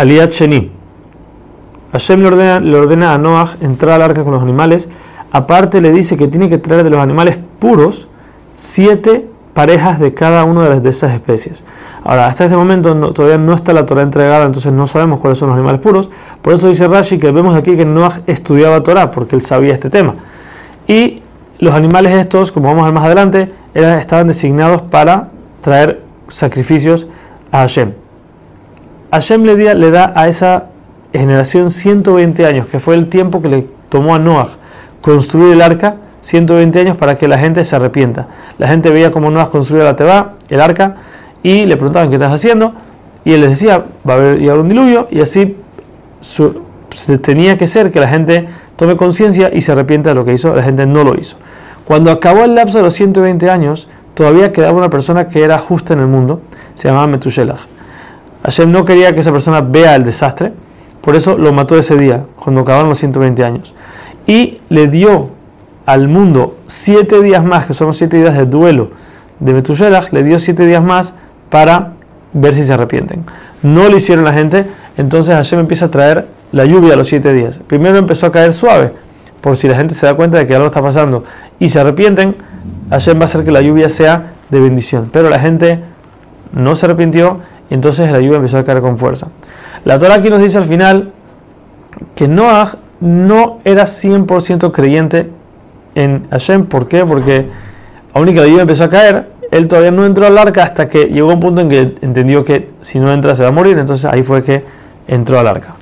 Aliat Sheni. Hashem le ordena, le ordena a Noah entrar al arca con los animales. Aparte le dice que tiene que traer de los animales puros siete parejas de cada una de, esas especies. Ahora, hasta ese momento todavía no está la Torah entregada, entonces no sabemos cuáles son los animales puros. Por eso dice Rashi que vemos aquí que Noah estudiaba Torah, porque él sabía este tema. Y los animales estos, como vamos a ver más adelante, estaban designados para traer sacrificios a Hashem. Hashem le, le da a esa generación 120 años, que fue el tiempo que le tomó a Noah construir el arca, 120 años para que la gente se arrepienta. La gente veía cómo Noah construía la teba, el arca, y le preguntaban qué estás haciendo, y él les decía, va a haber un diluvio, y así se tenía que ser que la gente tome conciencia y se arrepienta de lo que hizo, la gente no lo hizo. Cuando acabó el lapso de los 120 años, todavía quedaba una persona que era justa en el mundo, se llamaba Metushelach. Hashem no quería que esa persona vea el desastre, por eso lo mató ese día, cuando acabaron los 120 años. Y le dio al mundo siete días más, que son los siete días de duelo de Metushelach, le dio siete días más para ver si se arrepienten. No lo hicieron la gente, entonces Hashem empieza a traer la lluvia a los siete días. Primero empezó a caer suave, por si la gente se da cuenta de que algo está pasando y se arrepienten, Hashem va a hacer que la lluvia sea de bendición. Pero la gente no se arrepintió entonces la lluvia empezó a caer con fuerza. La Torah aquí nos dice al final que Noah no era 100% creyente en Hashem. ¿Por qué? Porque aún que la lluvia empezó a caer, él todavía no entró al arca hasta que llegó un punto en que entendió que si no entra se va a morir. Entonces ahí fue que entró al arca.